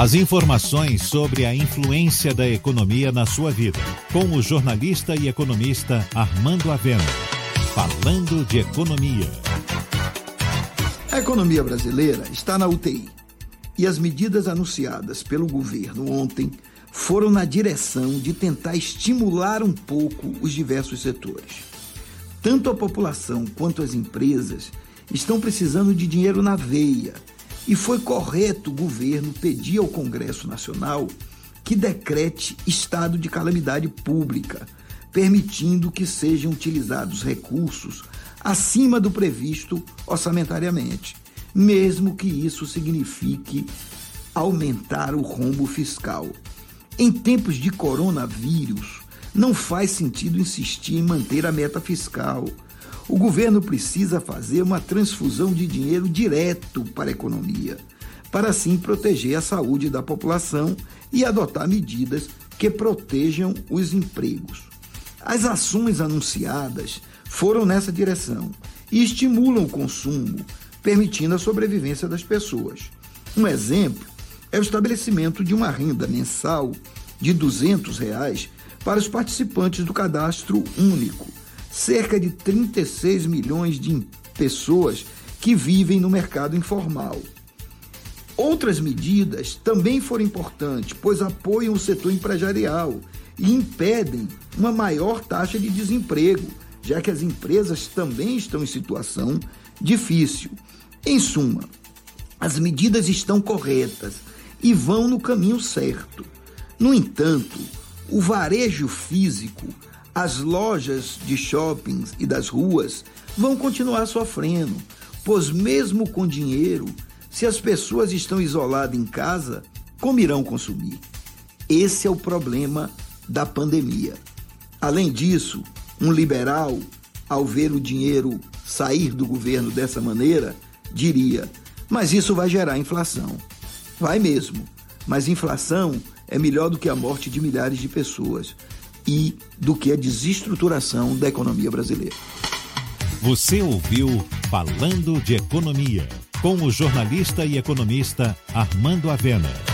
As informações sobre a influência da economia na sua vida, com o jornalista e economista Armando Avena. Falando de economia. A economia brasileira está na UTI. E as medidas anunciadas pelo governo ontem foram na direção de tentar estimular um pouco os diversos setores. Tanto a população quanto as empresas estão precisando de dinheiro na veia e foi correto o governo pedir ao Congresso Nacional que decrete estado de calamidade pública, permitindo que sejam utilizados recursos acima do previsto orçamentariamente, mesmo que isso signifique aumentar o rombo fiscal. Em tempos de coronavírus, não faz sentido insistir em manter a meta fiscal o governo precisa fazer uma transfusão de dinheiro direto para a economia, para assim proteger a saúde da população e adotar medidas que protejam os empregos. As ações anunciadas foram nessa direção e estimulam o consumo, permitindo a sobrevivência das pessoas. Um exemplo é o estabelecimento de uma renda mensal de 200 reais para os participantes do cadastro único cerca de 36 milhões de pessoas que vivem no mercado informal. Outras medidas também foram importantes, pois apoiam o setor empresarial e impedem uma maior taxa de desemprego, já que as empresas também estão em situação difícil. Em suma, as medidas estão corretas e vão no caminho certo. No entanto, o varejo físico as lojas de shoppings e das ruas vão continuar sofrendo, pois, mesmo com dinheiro, se as pessoas estão isoladas em casa, como irão consumir? Esse é o problema da pandemia. Além disso, um liberal, ao ver o dinheiro sair do governo dessa maneira, diria: mas isso vai gerar inflação. Vai mesmo, mas inflação é melhor do que a morte de milhares de pessoas e do que a desestruturação da economia brasileira. Você ouviu Falando de Economia, com o jornalista e economista Armando Avena.